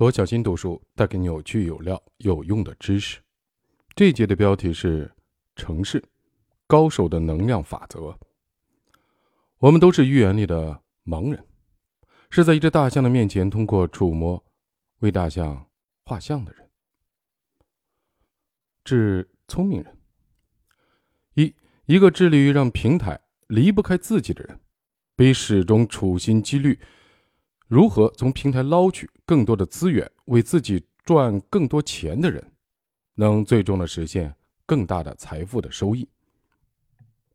罗小新读书带给你有趣、有料、有用的知识。这一节的标题是“城市高手的能量法则”。我们都是寓言里的盲人，是在一只大象的面前通过触摸为大象画像的人。致聪明人：一，一个致力于让平台离不开自己的人，比始终处心积虑。如何从平台捞取更多的资源，为自己赚更多钱的人，能最终的实现更大的财富的收益。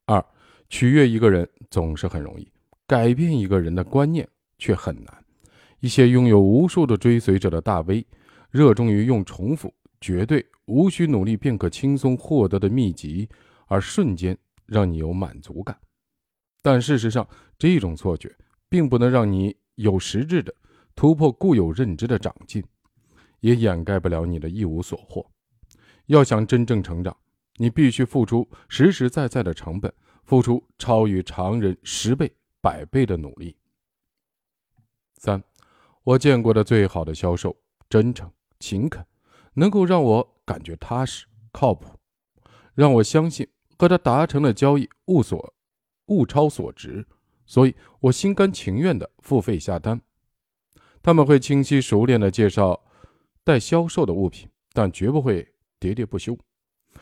二，取悦一个人总是很容易，改变一个人的观念却很难。一些拥有无数的追随者的大 V，热衷于用重复、绝对、无需努力便可轻松获得的秘籍，而瞬间让你有满足感。但事实上，这种错觉并不能让你。有实质的突破固有认知的长进，也掩盖不了你的一无所获。要想真正成长，你必须付出实实在在的成本，付出超于常人十倍、百倍的努力。三，我见过的最好的销售，真诚、勤恳，能够让我感觉踏实、靠谱，让我相信和他达成的交易物所物超所值。所以我心甘情愿的付费下单，他们会清晰熟练的介绍待销售的物品，但绝不会喋喋不休，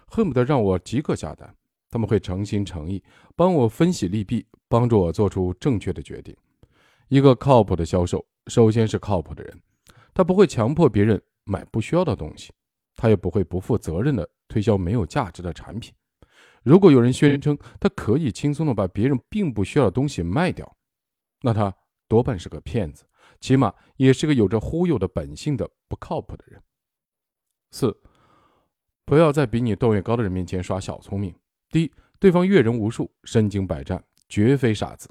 恨不得让我即刻下单。他们会诚心诚意帮我分析利弊，帮助我做出正确的决定。一个靠谱的销售，首先是靠谱的人，他不会强迫别人买不需要的东西，他也不会不负责任的推销没有价值的产品。如果有人宣称他可以轻松的把别人并不需要的东西卖掉，那他多半是个骗子，起码也是个有着忽悠的本性的不靠谱的人。四，不要在比你段位高的人面前耍小聪明。第一，对方阅人无数，身经百战，绝非傻子，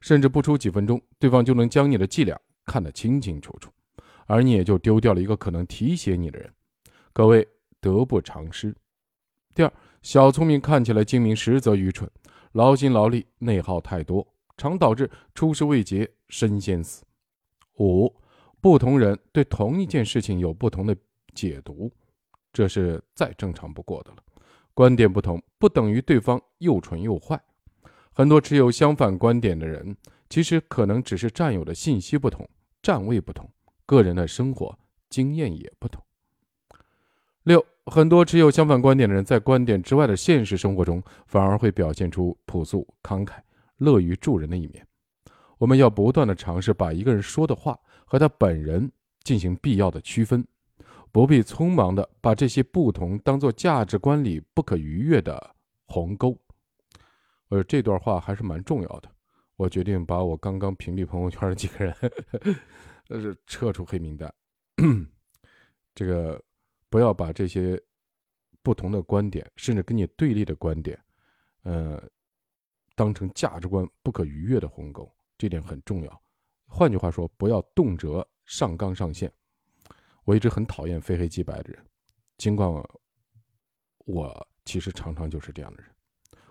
甚至不出几分钟，对方就能将你的伎俩看得清清楚楚，而你也就丢掉了一个可能提携你的人，各位得不偿失。第二。小聪明看起来精明，实则愚蠢，劳心劳力，内耗太多，常导致出师未捷身先死。五，不同人对同一件事情有不同的解读，这是再正常不过的了。观点不同，不等于对方又蠢又坏。很多持有相反观点的人，其实可能只是占有的信息不同，站位不同，个人的生活经验也不同。六。很多持有相反观点的人，在观点之外的现实生活中，反而会表现出朴素、慷慨、乐于助人的一面。我们要不断的尝试把一个人说的话和他本人进行必要的区分，不必匆忙的把这些不同当做价值观里不可逾越的鸿沟。呃，这段话还是蛮重要的。我决定把我刚刚屏蔽朋友圈的几个人，呃，是撤出黑名单。这个。不要把这些不同的观点，甚至跟你对立的观点，呃，当成价值观不可逾越的鸿沟，这点很重要。换句话说，不要动辄上纲上线。我一直很讨厌非黑即白的人，尽管我其实常常就是这样的人，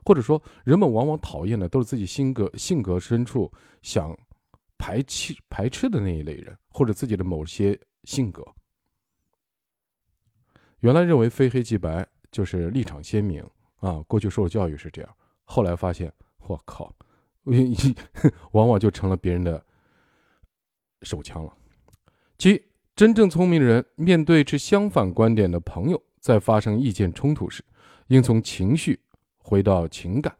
或者说，人们往往讨厌的都是自己性格性格深处想排斥排斥的那一类人，或者自己的某些性格。原来认为非黑即白就是立场鲜明啊，过去受教育是这样，后来发现我靠，往往就成了别人的手枪了。七，真正聪明的人面对持相反观点的朋友，在发生意见冲突时，应从情绪回到情感，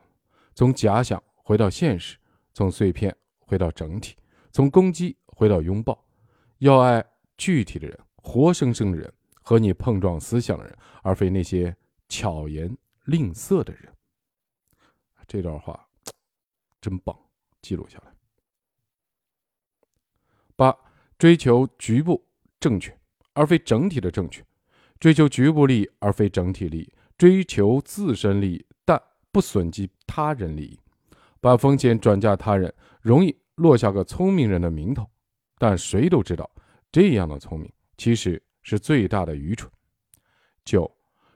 从假想回到现实，从碎片回到整体，从攻击回到拥抱，要爱具体的人，活生生的人。和你碰撞思想的人，而非那些巧言令色的人。这段话真棒，记录下来。八，追求局部正确，而非整体的正确；追求局部利益，而非整体利益；追求自身利益，但不损及他人利益。把风险转嫁他人，容易落下个聪明人的名头，但谁都知道，这样的聪明其实。是最大的愚蠢。九，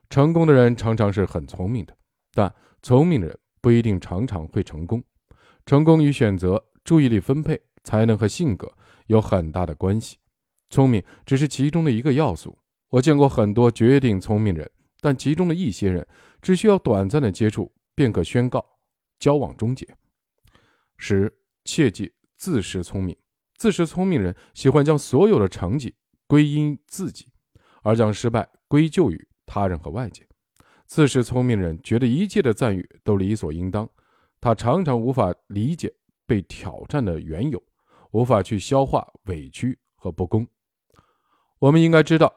成功的人常常是很聪明的，但聪明的人不一定常常会成功。成功与选择、注意力分配、才能和性格有很大的关系。聪明只是其中的一个要素。我见过很多绝顶聪明人，但其中的一些人只需要短暂的接触，便可宣告交往终结。十，切记自恃聪明。自恃聪明人喜欢将所有的成绩归因自己，而将失败归咎于他人和外界。自恃聪明人觉得一切的赞誉都理所应当，他常常无法理解被挑战的缘由，无法去消化委屈和不公。我们应该知道，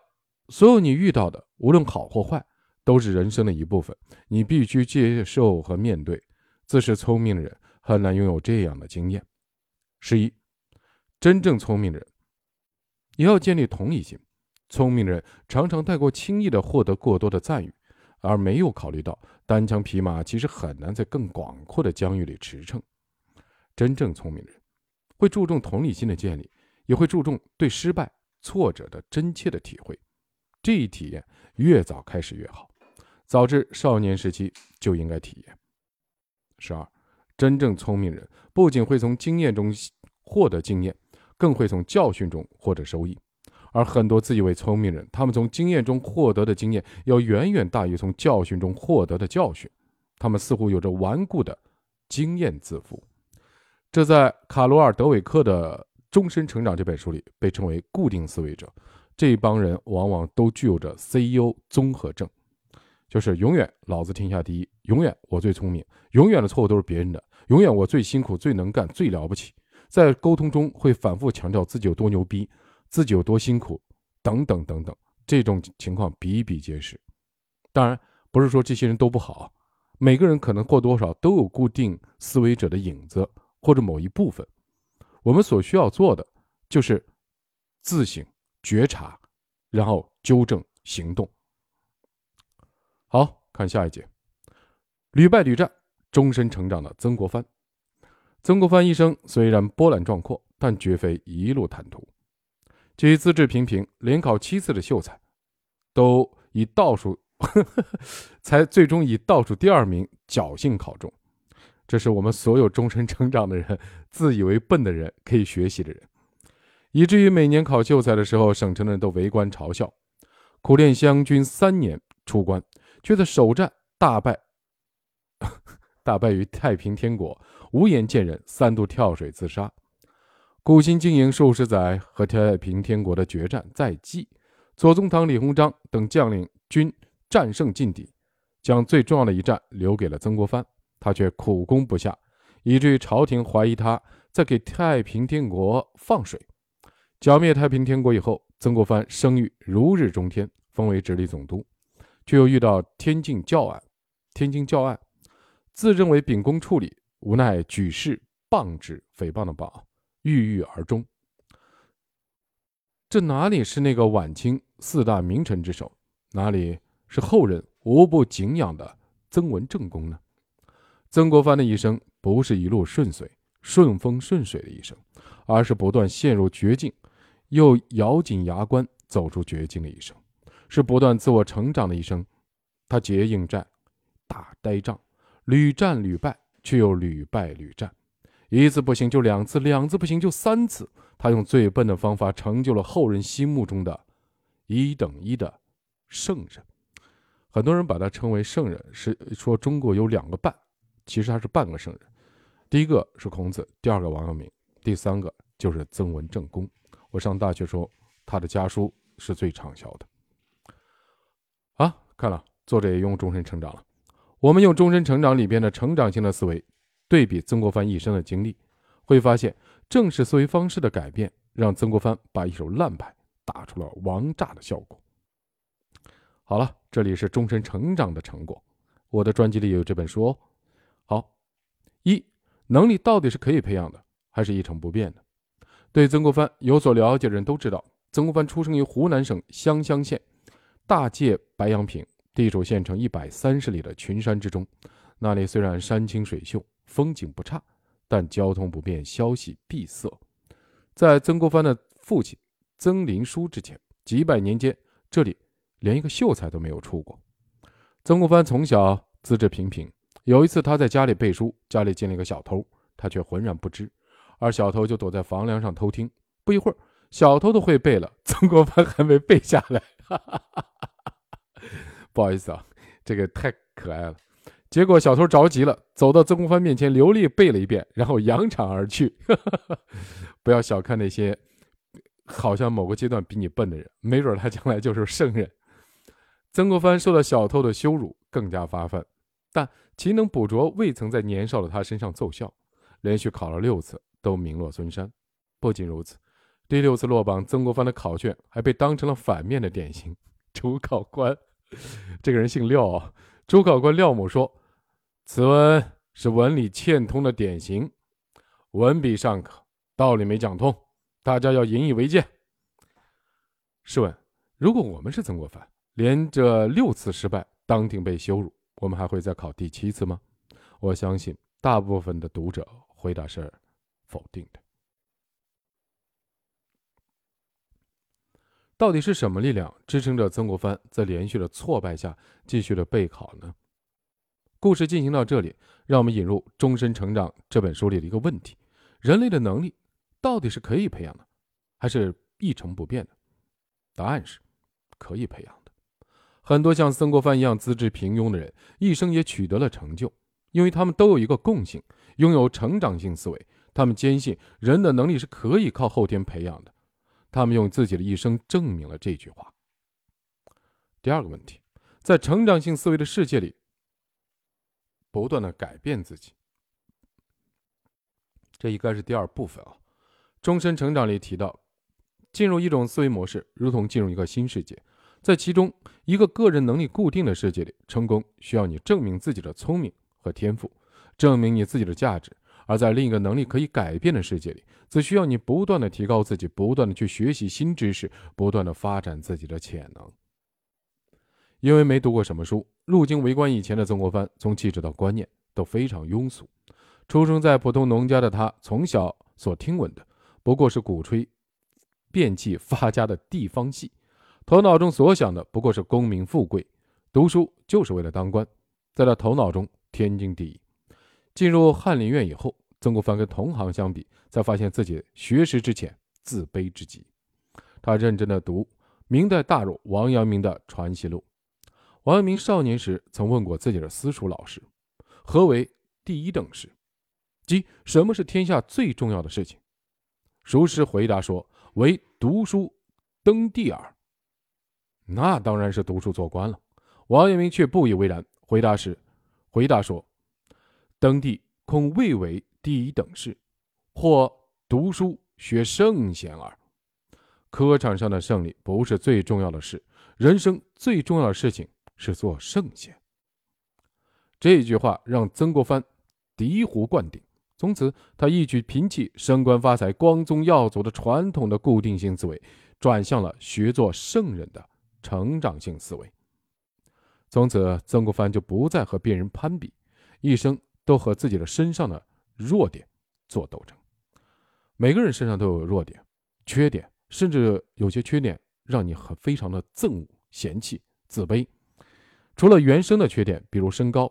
所有你遇到的，无论好或坏，都是人生的一部分，你必须接受和面对。自恃聪明的人很难拥有这样的经验。十一。真正聪明的人，也要建立同理心。聪明人常常太过轻易地获得过多的赞誉，而没有考虑到单枪匹马其实很难在更广阔的疆域里驰骋。真正聪明人会注重同理心的建立，也会注重对失败、挫折的真切的体会。这一体验越早开始越好，早至少年时期就应该体验。十二，真正聪明人不仅会从经验中获得经验。更会从教训中获得收益，而很多自以为聪明人，他们从经验中获得的经验要远远大于从教训中获得的教训。他们似乎有着顽固的经验自负，这在卡罗尔·德韦克的《终身成长》这本书里被称为固定思维者。这一帮人往往都具有着 CEO 综合症，就是永远老子天下第一，永远我最聪明，永远的错误都是别人的，永远我最辛苦、最能干、最了不起。在沟通中会反复强调自己有多牛逼，自己有多辛苦，等等等等，这种情况比比皆是。当然，不是说这些人都不好，每个人可能或多或少都有固定思维者的影子或者某一部分。我们所需要做的就是自省、觉察，然后纠正行动。好看下一节，屡败屡战，终身成长的曾国藩。曾国藩一生虽然波澜壮阔，但绝非一路坦途。其资质平平，连考七次的秀才，都以倒数，才最终以倒数第二名侥幸考中。这是我们所有终身成长的人，自以为笨的人可以学习的人，以至于每年考秀才的时候，省城的人都围观嘲笑。苦练湘军三年出关，却在首战大败，大败于太平天国。无颜见人，三度跳水自杀。苦心经营数十载和太平天国的决战在即，左宗棠、李鸿章等将领均战胜劲敌，将最重要的一战留给了曾国藩，他却苦攻不下，以至于朝廷怀疑他在给太平天国放水。剿灭太平天国以后，曾国藩声誉如日中天，封为直隶总督，却又遇到天津教案，天津教案，自认为秉公处理。无奈举世谤之，诽谤的谤，郁郁而终。这哪里是那个晚清四大名臣之首？哪里是后人无不敬仰的曾文正公呢？曾国藩的一生不是一路顺遂、顺风顺水的一生，而是不断陷入绝境，又咬紧牙关走出绝境的一生，是不断自我成长的一生。他结硬战，打呆仗，屡战屡败。却又屡败屡战，一次不行就两次，两次不行就三次。他用最笨的方法成就了后人心目中的一等一的圣人。很多人把他称为圣人，是说中国有两个半，其实他是半个圣人。第一个是孔子，第二个王阳明，第三个就是曾文正公。我上大学时候，他的家书是最畅销的。啊，看了，作者也用终身成长了。我们用终身成长里边的成长性的思维对比曾国藩一生的经历，会发现，正是思维方式的改变，让曾国藩把一手烂牌打出了王炸的效果。好了，这里是终身成长的成果，我的专辑里有这本书哦。好，一能力到底是可以培养的，还是一成不变的？对曾国藩有所了解的人都知道，曾国藩出生于湖南省湘乡县大界白杨坪。地处县城一百三十里的群山之中，那里虽然山清水秀，风景不差，但交通不便，消息闭塞。在曾国藩的父亲曾林书之前，几百年间，这里连一个秀才都没有出过。曾国藩从小资质平平，有一次他在家里背书，家里进了一个小偷，他却浑然不知，而小偷就躲在房梁上偷听。不一会儿，小偷都会背了，曾国藩还没背下来。哈哈哈哈不好意思啊，这个太可爱了。结果小偷着急了，走到曾国藩面前，流利背了一遍，然后扬长而去。不要小看那些好像某个阶段比你笨的人，没准他将来就是圣人。曾国藩受到小偷的羞辱，更加发愤，但勤能补拙未曾在年少的他身上奏效，连续考了六次都名落孙山。不仅如此，第六次落榜，曾国藩的考卷还被当成了反面的典型。主考官，这个人姓廖。主考官廖某说。此文是文理欠通的典型，文笔尚可，道理没讲通，大家要引以为戒。试问，如果我们是曾国藩，连着六次失败，当庭被羞辱，我们还会再考第七次吗？我相信大部分的读者回答是否定的。到底是什么力量支撑着曾国藩在连续的挫败下继续的备考呢？故事进行到这里，让我们引入《终身成长》这本书里的一个问题：人类的能力到底是可以培养的，还是一成不变的？答案是，可以培养的。很多像曾国藩一样资质平庸的人，一生也取得了成就，因为他们都有一个共性，拥有成长性思维。他们坚信人的能力是可以靠后天培养的，他们用自己的一生证明了这句话。第二个问题，在成长性思维的世界里。不断的改变自己，这应该是第二部分啊。终身成长里提到，进入一种思维模式，如同进入一个新世界，在其中一个个人能力固定的世界里，成功需要你证明自己的聪明和天赋，证明你自己的价值；而在另一个能力可以改变的世界里，则需要你不断的提高自己，不断的去学习新知识，不断的发展自己的潜能。因为没读过什么书，入京为官以前的曾国藩，从气质到观念都非常庸俗。出生在普通农家的他，从小所听闻的不过是鼓吹变气发家的地方戏，头脑中所想的不过是功名富贵，读书就是为了当官，在他头脑中天经地义。进入翰林院以后，曾国藩跟同行相比，才发现自己学识之浅，自卑之极。他认真的读明代大儒王阳明的《传习录》。王阳明少年时曾问过自己的私塾老师：“何为第一等事？即什么是天下最重要的事情？”熟师回答说：“为读书登第耳。”那当然是读书做官了。王阳明却不以为然，回答是回答说：“登第恐未为第一等事，或读书学圣贤耳。科场上的胜利不是最重要的事，人生最重要的事情。”是做圣贤。这句话让曾国藩醍醐灌顶，从此他一举摒弃升官发财、光宗耀祖的传统的固定性思维，转向了学做圣人的成长性思维。从此，曾国藩就不再和别人攀比，一生都和自己的身上的弱点做斗争。每个人身上都有弱点、缺点，甚至有些缺点让你很非常的憎恶、嫌弃、自卑。除了原生的缺点，比如身高、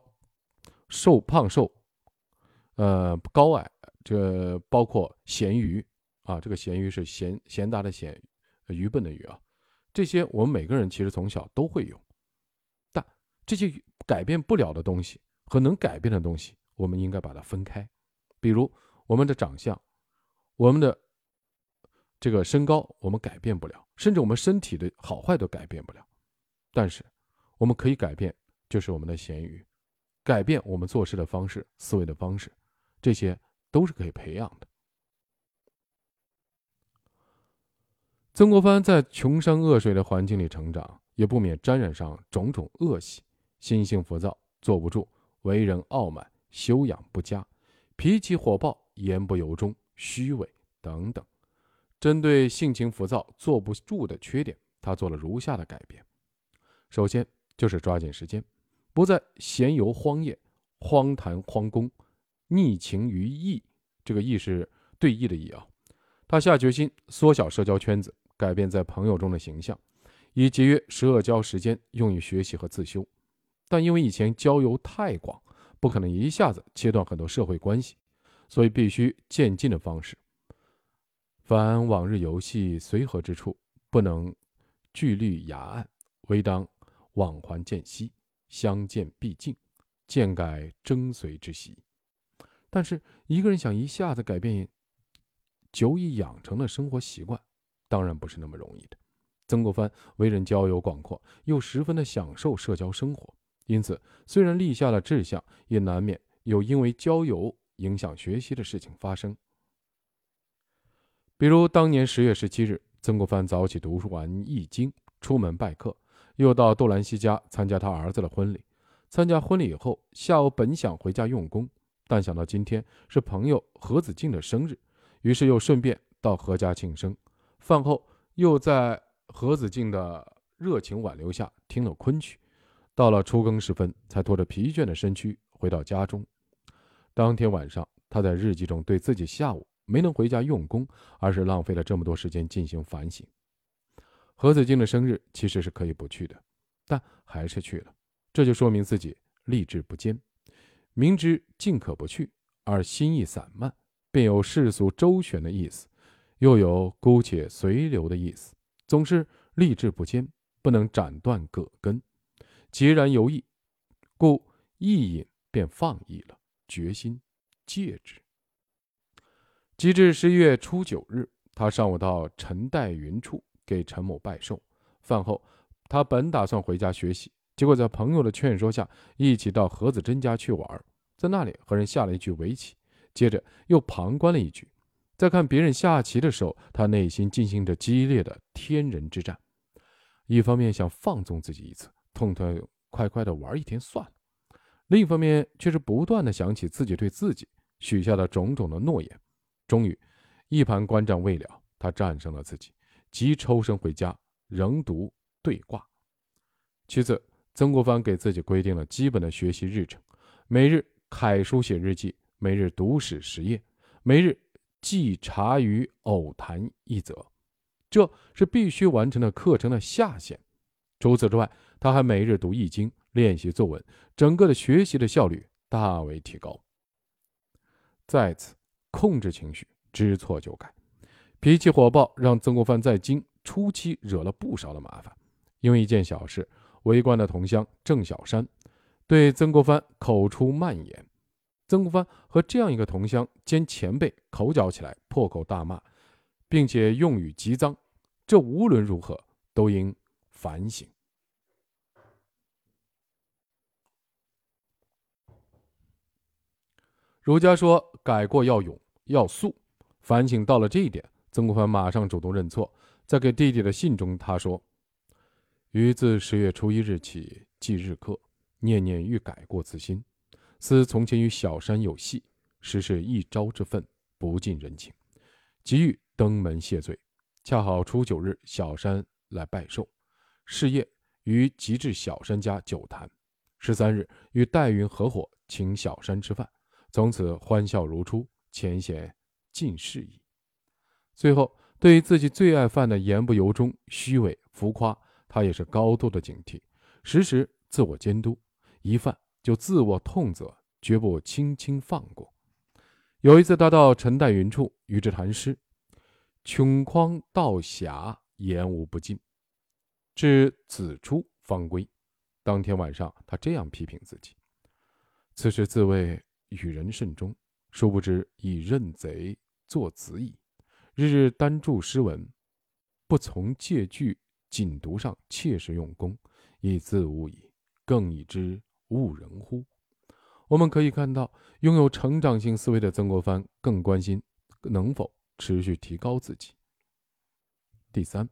瘦胖瘦，呃高矮，这包括咸鱼啊，这个咸鱼是咸咸达的咸，愚笨的愚啊，这些我们每个人其实从小都会有，但这些改变不了的东西和能改变的东西，我们应该把它分开。比如我们的长相，我们的这个身高，我们改变不了，甚至我们身体的好坏都改变不了，但是。我们可以改变，就是我们的咸鱼，改变我们做事的方式、思维的方式，这些都是可以培养的。曾国藩在穷山恶水的环境里成长，也不免沾染上种种恶习，心性浮躁，坐不住，为人傲慢，修养不佳，脾气火爆，言不由衷，虚伪等等。针对性情浮躁、坐不住的缺点，他做了如下的改变：首先。就是抓紧时间，不再闲游荒野、荒谈荒工，逆情于义。这个义是对义的义啊。他下决心缩小社交圈子，改变在朋友中的形象，以节约社交时间用于学习和自修。但因为以前交友太广，不可能一下子切断很多社会关系，所以必须渐进的方式。凡往日游戏随和之处，不能聚虑崖岸，唯当往还见兮，相见必敬，渐改征随之习。但是，一个人想一下子改变久已养成的生活习惯，当然不是那么容易的。曾国藩为人交友广阔，又十分的享受社交生活，因此虽然立下了志向，也难免有因为交友影响学习的事情发生。比如当年十月十七日，曾国藩早起读完《易经》，出门拜客，又到杜兰西家参加他儿子的婚礼。参加婚礼以后，下午本想回家用功，但想到今天是朋友何子敬的生日，于是又顺便到何家庆生。饭后又在何子敬的热情挽留下听了昆曲，到了初更时分，才拖着疲倦的身躯回到家中。当天晚上，他在日记中对自己下午没能回家用功，而是浪费了这么多时间进行反省。何子敬的生日其实是可以不去的，但还是去了，这就说明自己立志不坚。明知尽可不去，而心意散漫，便有世俗周旋的意思，又有姑且随流的意思。总是立志不坚，不能斩断葛根，截然有意，故一饮便放逸了，决心戒之。及至十一月初九日，他上午到陈代云处给陈某拜寿。饭后，他本打算回家学习，结果在朋友的劝说下，一起到何子珍家去玩，在那里和人下了一局围棋，接着又旁观了一局。在看别人下棋的时候，他内心进行着激烈的天人之战。一方面想放纵自己一次，痛痛快快的玩一天算了；另一方面却是不断的想起自己对自己许下的种种的诺言。终于，一盘观战未了，他战胜了自己，即抽身回家，仍读对卦。其次，曾国藩给自己规定了基本的学习日程：每日楷书写日记，每日读史十页，每日。记茶余偶谈一则，这是必须完成的课程的下限。除此之外，他还每日读易经，练习作文，整个的学习的效率大为提高。再次控制情绪，知错就改。脾气火爆，让曾国藩在京初期惹了不少的麻烦。因为一件小事，围观的同乡郑小山对曾国藩口出蔓言。曾国藩和这样一个同乡兼前辈口角起来，破口大骂，并且用语极脏，这无论如何都应反省。儒家说改过要勇要速，反省到了这一点，曾国藩马上主动认错，在给弟弟的信中他说：“于自十月初一日起记日课，念念欲改过自新。”思从前与小山有隙，实是一朝之愤，不近人情，急欲登门谢罪。恰好初九日，小山来拜寿，事业于即至小山家酒谈。十三日，与戴云合伙请小山吃饭，从此欢笑如初，浅显尽释矣。最后，对于自己最爱犯的言不由衷、虚伪浮夸，他也是高度的警惕，时时自我监督，一犯。就自我痛责，绝不轻轻放过。有一次，他到陈代云处与之谈诗：“穷匡道狭，言无不尽，至子出方归。”当天晚上，他这样批评自己：“此时自谓与人甚忠，殊不知已认贼作子矣。日日单注诗文，不从借据，仅读上切实用功，以自误矣。更以知。”误人乎？我们可以看到，拥有成长性思维的曾国藩更关心能否持续提高自己。第三，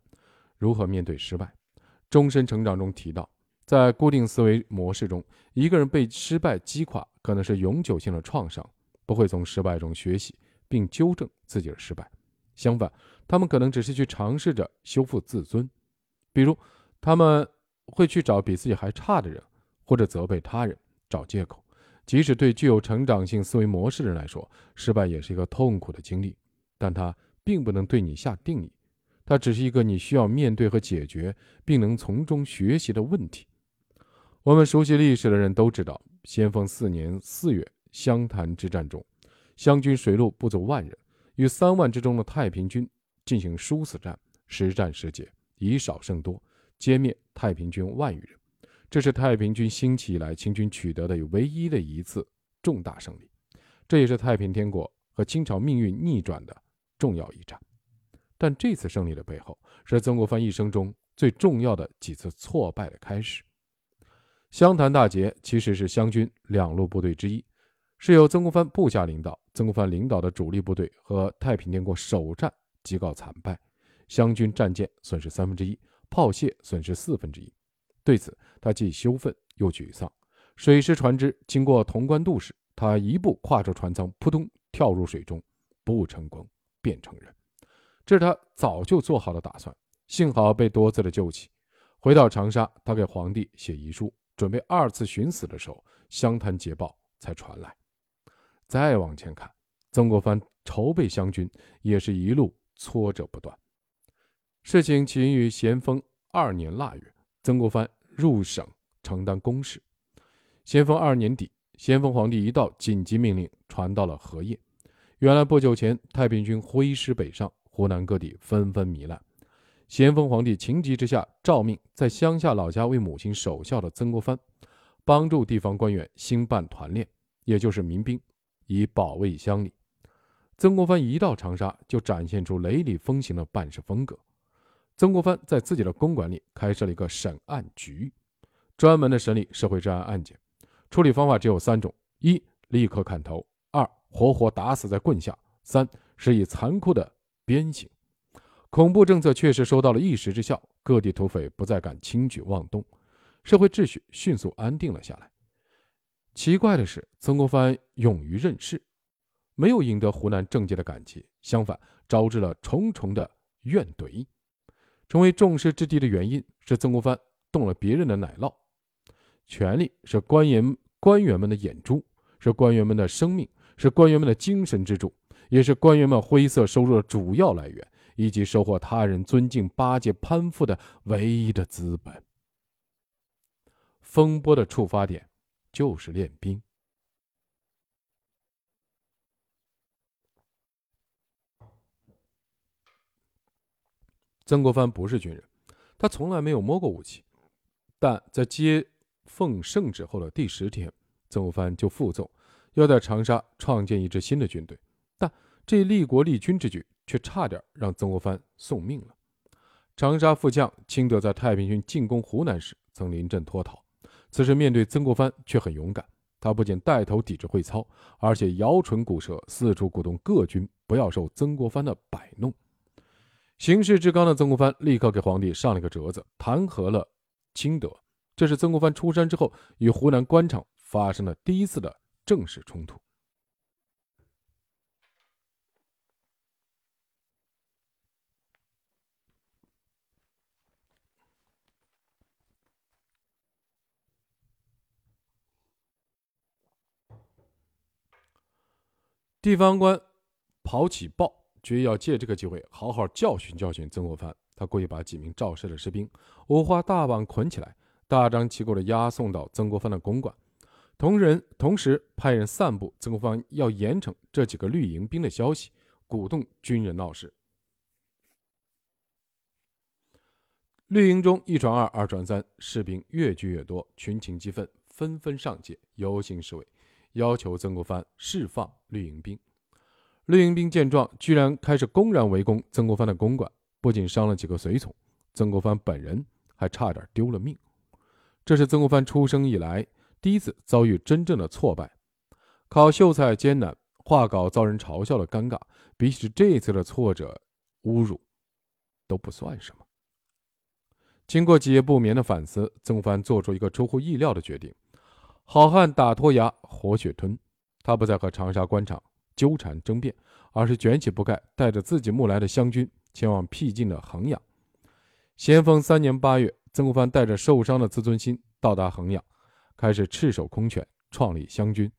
如何面对失败？终身成长中提到，在固定思维模式中，一个人被失败击垮，可能是永久性的创伤，不会从失败中学习并纠正自己的失败。相反，他们可能只是去尝试着修复自尊，比如他们会去找比自己还差的人。或者责备他人，找借口。即使对具有成长性思维模式的人来说，失败也是一个痛苦的经历，但它并不能对你下定义，它只是一个你需要面对和解决，并能从中学习的问题。我们熟悉历史的人都知道，先锋四年四月湘潭之战中，湘军水陆不足万人，与三万之中的太平军进行殊死战，时战时捷，以少胜多，歼灭太平军万余人。这是太平军兴起以来清军取得的唯一的一次重大胜利，这也是太平天国和清朝命运逆转的重要一战。但这次胜利的背后，是曾国藩一生中最重要的几次挫败的开始。湘潭大捷其实是湘军两路部队之一，是由曾国藩部下领导。曾国藩领导的主力部队和太平天国首战即告惨败，湘军战舰损失三分之一，炮械损失四分之一。对此，他既羞愤又沮丧。水师船只经过潼关渡时，他一步跨出船舱，扑通跳入水中，不成功便成仁。这是他早就做好的打算，幸好被多次的救起。回到长沙，他给皇帝写遗书。准备二次寻死的时候，湘潭捷报才传来。再往前看，曾国藩筹备湘军也是一路挫折不断。事情起因于咸丰二年腊月，曾国藩入省承担公事。咸丰二年底，咸丰皇帝一道紧急命令传到了荷叶。原来不久前，太平军挥师北上，湖南各地纷纷糜烂。咸丰皇帝情急之下，诏命在乡下老家为母亲守孝的曾国藩，帮助地方官员兴办团练，也就是民兵，以保卫乡里。曾国藩一到长沙，就展现出雷厉风行的办事风格。曾国藩在自己的公馆里开设了一个审案局，专门的审理社会治安案件。处理方法只有三种：一、立刻砍头；二、活活打死在棍下；三、是以残酷的鞭刑。恐怖政策确实收到了一时之效，各地土匪不再敢轻举妄动，社会秩序迅速安定了下来。奇怪的是，曾国藩勇于任事，没有赢得湖南政界的感激，相反招致了重重的怨怼。成为众矢之的的原因是曾国藩动了别人的奶酪。权力是官员官员们的眼珠，是官员们的生命，是官员们的精神支柱，也是官员们灰色收入的主要来源。以及收获他人尊敬、巴结、攀附的唯一的资本。风波的触发点就是练兵。曾国藩不是军人，他从来没有摸过武器，但在接奉圣旨后的第十天，曾国藩就负奏要在长沙创建一支新的军队，但这立国立军之举。却差点让曾国藩送命了。长沙副将清德在太平军进攻湖南时曾临阵脱逃，此时面对曾国藩却很勇敢。他不仅带头抵制会操，而且摇唇鼓舌，四处鼓动各军不要受曾国藩的摆弄。行事至刚的曾国藩立刻给皇帝上了个折子，弹劾了清德。这是曾国藩出山之后与湖南官场发生了第一次的正式冲突。地方官跑起报，决意要借这个机会好好教训教训曾国藩。他故意把几名肇事的士兵五花大绑捆起来，大张旗鼓地押送到曾国藩的公馆。同人同时派人散布曾国藩要严惩这几个绿营兵的消息，鼓动军人闹事。绿营中一传二，二传三，士兵越聚越多，群情激愤，纷纷上街游行示威。要求曾国藩释放绿营兵。绿营兵见状，居然开始公然围攻曾国藩的公馆，不仅伤了几个随从，曾国藩本人还差点丢了命。这是曾国藩出生以来第一次遭遇真正的挫败。考秀才艰难，画稿遭人嘲笑的尴尬，比起这次的挫折、侮辱，都不算什么。经过几夜不眠的反思，曾国藩做出一个出乎意料的决定。好汉打脱牙，活血吞。他不再和长沙官场纠缠争辩，而是卷起布盖，带着自己募来的湘军前往僻静的衡阳。咸丰三年八月，曾国藩带着受伤的自尊心到达衡阳，开始赤手空拳创立湘军。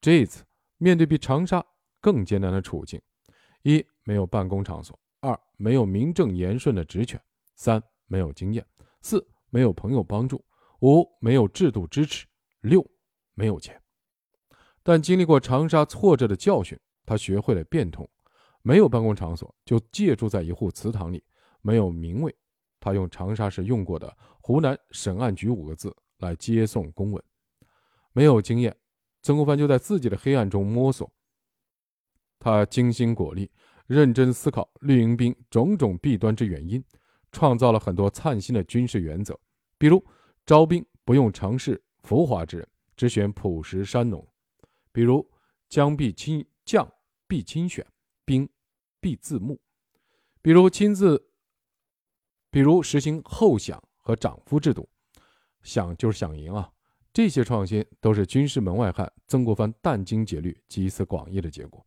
这一次面对比长沙更艰难的处境：一、没有办公场所；二、没有名正言顺的职权；三、没有经验；四、没有朋友帮助；五、没有制度支持。六，没有钱，但经历过长沙挫折的教训，他学会了变通。没有办公场所，就借住在一户祠堂里；没有名位，他用长沙时用过的“湖南省案局”五个字来接送公文；没有经验，曾国藩就在自己的黑暗中摸索。他精心果力，认真思考绿营兵种种弊端之原因，创造了很多灿新的军事原则，比如招兵不用城市浮华之人，只选朴实山农；比如将必亲将必亲选，兵必自募；比如亲自，比如实行后饷和长夫制度，饷就是饷银啊。这些创新都是军事门外汉曾国藩殚精竭虑、集思广益的结果。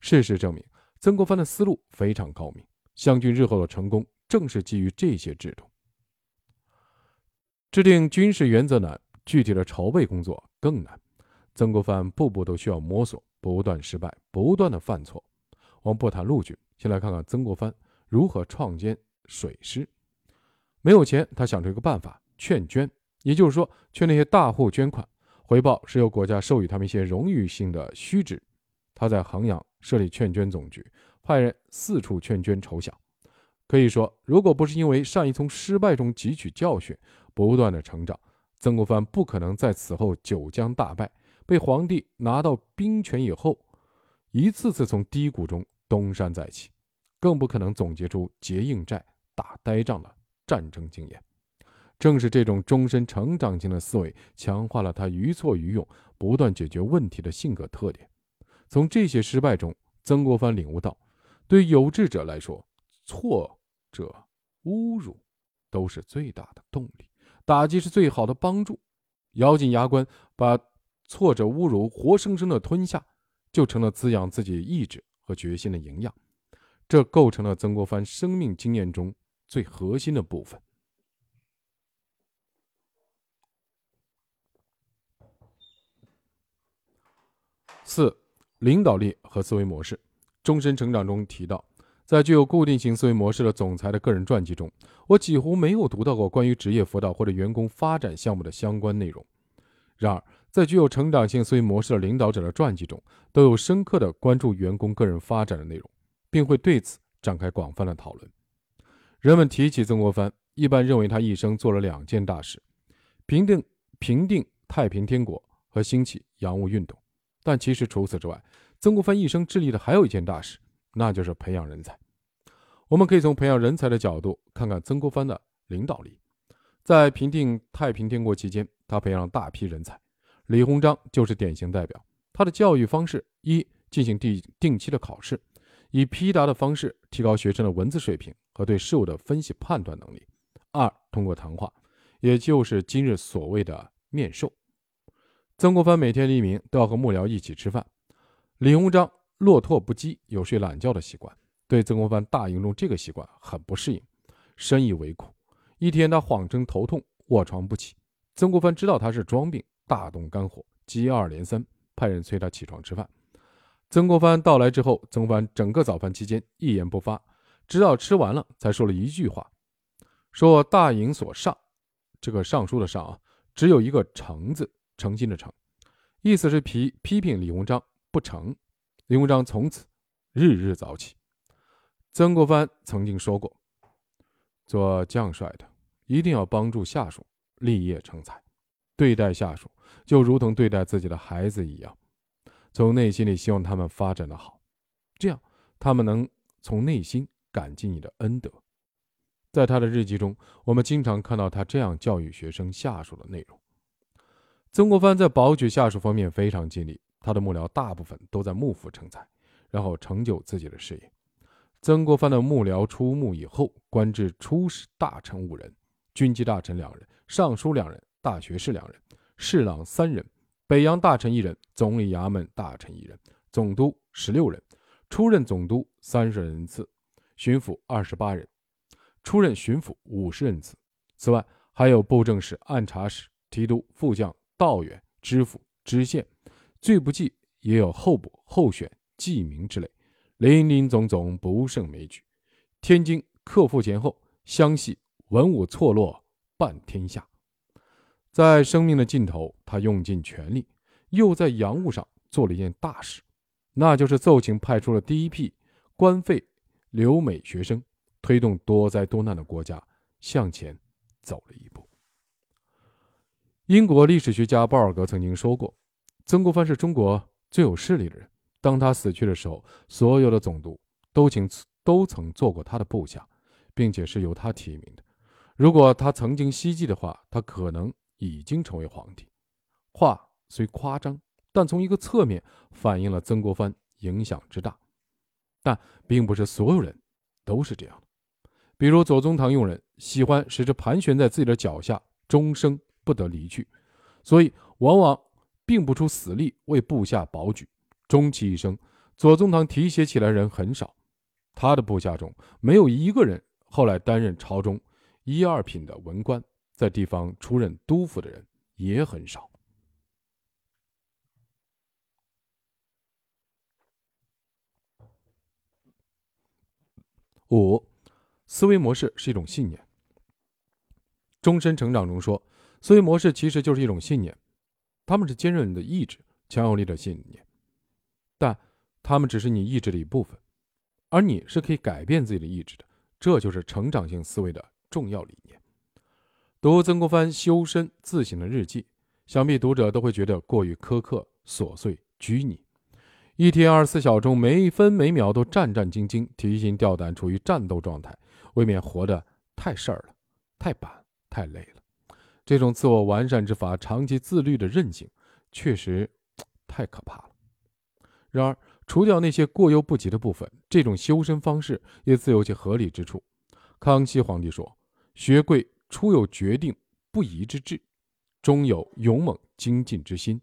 事实证明，曾国藩的思路非常高明，湘军日后的成功正是基于这些制度。制定军事原则难，具体的筹备工作更难。曾国藩步步都需要摸索，不断失败，不断的犯错。我们不谈陆军，先来看看曾国藩如何创建水师。没有钱，他想出一个办法：劝捐，也就是说，劝那些大户捐款，回报是由国家授予他们一些荣誉性的虚职。他在衡阳。设立劝捐总局，派人四处劝捐筹饷。可以说，如果不是因为善于从失败中汲取教训，不断的成长，曾国藩不可能在此后九江大败，被皇帝拿到兵权以后，一次次从低谷中东山再起，更不可能总结出结硬寨、打呆仗的战争经验。正是这种终身成长型的思维，强化了他于挫于勇、不断解决问题的性格特点。从这些失败中，曾国藩领悟到，对有志者来说，挫折、侮辱都是最大的动力，打击是最好的帮助。咬紧牙关，把挫折、侮辱活生生的吞下，就成了滋养自己意志和决心的营养。这构成了曾国藩生命经验中最核心的部分。四。领导力和思维模式，终身成长中提到，在具有固定型思维模式的总裁的个人传记中，我几乎没有读到过关于职业辅导或者员工发展项目的相关内容。然而，在具有成长性思维模式的领导者的传记中，都有深刻的关注员工个人发展的内容，并会对此展开广泛的讨论。人们提起曾国藩，一般认为他一生做了两件大事：平定平定太平天国和兴起洋务运动。但其实除此之外，曾国藩一生致力的还有一件大事，那就是培养人才。我们可以从培养人才的角度看看曾国藩的领导力。在平定太平天国期间，他培养了大批人才，李鸿章就是典型代表。他的教育方式：一、进行定定期的考试，以批答的方式提高学生的文字水平和对事物的分析判断能力；二、通过谈话，也就是今日所谓的面授。曾国藩每天黎明都要和幕僚一起吃饭。李鸿章落拓不羁、有睡懒觉的习惯，对曾国藩大营中这个习惯很不适应，深以为苦。一天，他谎称头痛，卧床不起。曾国藩知道他是装病，大动肝火，接二连三派人催他起床吃饭。曾国藩到来之后，曾国藩整个早饭期间一言不发，直到吃完了才说了一句话：“说大营所上，这个尚书的上啊，只有一个诚字。”诚心的诚，意思是批批评李鸿章不成。李鸿章从此日日早起。曾国藩曾经说过：“做将帅的一定要帮助下属立业成才，对待下属就如同对待自己的孩子一样，从内心里希望他们发展的好，这样他们能从内心感激你的恩德。”在他的日记中，我们经常看到他这样教育学生下属的内容。曾国藩在保举下属方面非常尽力，他的幕僚大部分都在幕府成才，然后成就自己的事业。曾国藩的幕僚出幕以后，官至出使大臣五人，军机大臣两人，尚书两人，大学士两人，侍郎三人，北洋大臣一人，总理衙门大臣一人，总督十六人，出任总督三十人次，巡抚二十八人，出任巡抚五十人次。此外，还有布政使、按察使、提督、副将。道远、知府、知县，最不济也有候补、候选、记名之类，林林总总，不胜枚举。天津克复前后，湘系文武错落，半天下。在生命的尽头，他用尽全力，又在洋务上做了一件大事，那就是奏请派出了第一批官费留美学生，推动多灾多难的国家向前走了一步。英国历史学家鲍尔格曾经说过：“曾国藩是中国最有势力的人。当他死去的时候，所有的总督都请都曾做过他的部下，并且是由他提名的。如果他曾经希冀的话，他可能已经成为皇帝。”话虽夸张，但从一个侧面反映了曾国藩影响之大。但并不是所有人都是这样。比如左宗棠用人喜欢使之盘旋在自己的脚下，终生。不得离去，所以往往并不出死力为部下保举。终其一生，左宗棠提携起来人很少，他的部下中没有一个人后来担任朝中一二品的文官，在地方出任督府的人也很少。五，思维模式是一种信念。终身成长中说。思维模式其实就是一种信念，他们是坚韧的意志、强有力的信念，但他们只是你意志的一部分，而你是可以改变自己的意志的。这就是成长性思维的重要理念。读曾国藩修身自省的日记，想必读者都会觉得过于苛刻、琐碎、拘泥。一天二十四小钟，每分每秒都战战兢兢、提心吊胆，处于战斗状态，未免活得太事儿了，太板，太累了。这种自我完善之法，长期自律的韧性，确实太可怕了。然而，除掉那些过犹不及的部分，这种修身方式也自有其合理之处。康熙皇帝说：“学贵初有决定不移之志，终有勇猛精进之心，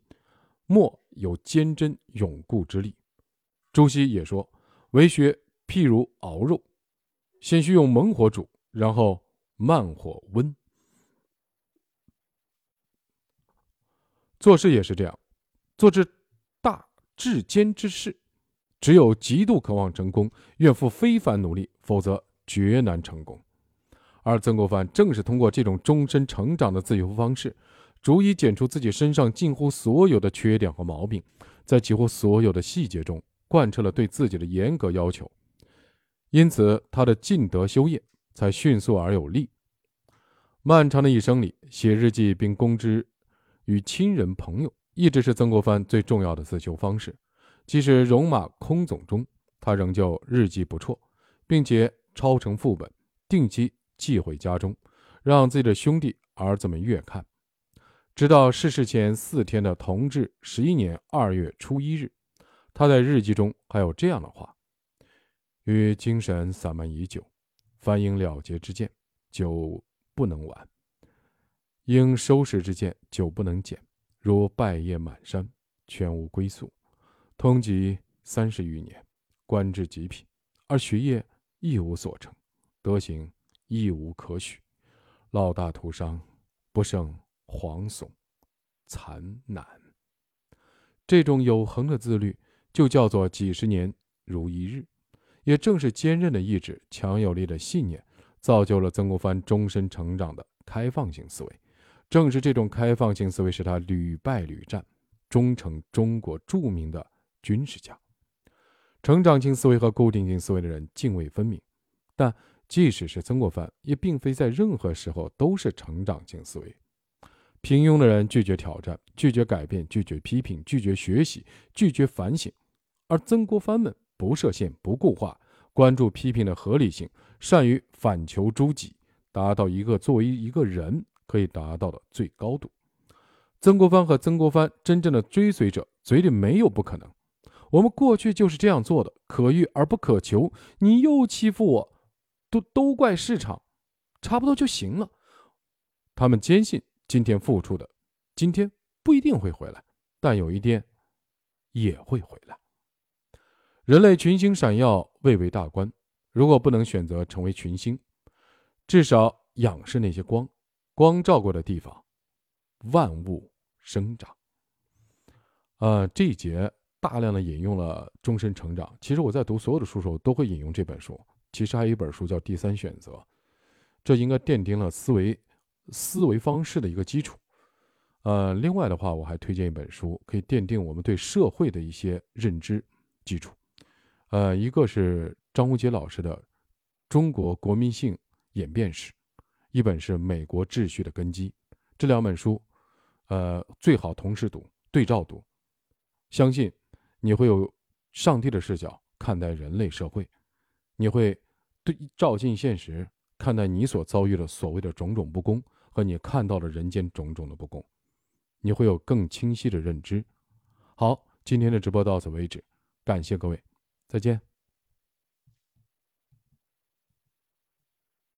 末有坚贞永固之力。”朱熹也说：“为学譬如熬肉，先需用猛火煮，然后慢火温。”做事也是这样，做至大至坚之事，只有极度渴望成功，愿付非凡努力，否则绝难成功。而曾国藩正是通过这种终身成长的自由方式，逐一检出自己身上近乎所有的缺点和毛病，在几乎所有的细节中贯彻了对自己的严格要求，因此他的尽德修业才迅速而有力。漫长的一生里，写日记并公之。与亲人朋友一直是曾国藩最重要的自修方式。即使戎马空总中，他仍旧日记不辍，并且抄成副本，定期寄回家中，让自己的兄弟儿子们阅看。直到逝世前四天的同治十一年二月初一日，他在日记中还有这样的话：“与精神散漫已久，凡应了结之见，就不能晚。”应收拾之见，久不能减，如败叶满山，全无归宿。通籍三十余年，官至极品，而学业一无所成，德行亦无可许。老大徒伤，不胜惶悚惨难。这种有恒的自律，就叫做几十年如一日。也正是坚韧的意志、强有力的信念，造就了曾国藩终身成长的开放性思维。正是这种开放性思维，使他屡败屡战，终成中国著名的军事家。成长性思维和固定性思维的人泾渭分明，但即使是曾国藩，也并非在任何时候都是成长性思维。平庸的人拒绝挑战，拒绝改变，拒绝批评，拒绝学习，拒绝反省；而曾国藩们不设限，不固化，关注批评的合理性，善于反求诸己，达到一个作为一个人。可以达到的最高度。曾国藩和曾国藩真正的追随者嘴里没有不可能。我们过去就是这样做的，可遇而不可求。你又欺负我，都都怪市场，差不多就行了。他们坚信今天付出的，今天不一定会回来，但有一天也会回来。人类群星闪耀，蔚为大观。如果不能选择成为群星，至少仰视那些光。光照过的地方，万物生长。呃，这一节大量的引用了《终身成长》。其实我在读所有的书时候都会引用这本书。其实还有一本书叫《第三选择》，这应该奠定了思维思维方式的一个基础。呃，另外的话，我还推荐一本书，可以奠定我们对社会的一些认知基础。呃，一个是张无杰老师的《中国国民性演变史》，一本是《美国秩序的根基》。这两本书，呃，最好同时读，对照读，相信你会有上帝的视角看待人类社会，你会对照进现实看待你所遭遇的所谓的种种不公和你看到的人间种种的不公，你会有更清晰的认知。好，今天的直播到此为止，感谢各位，再见。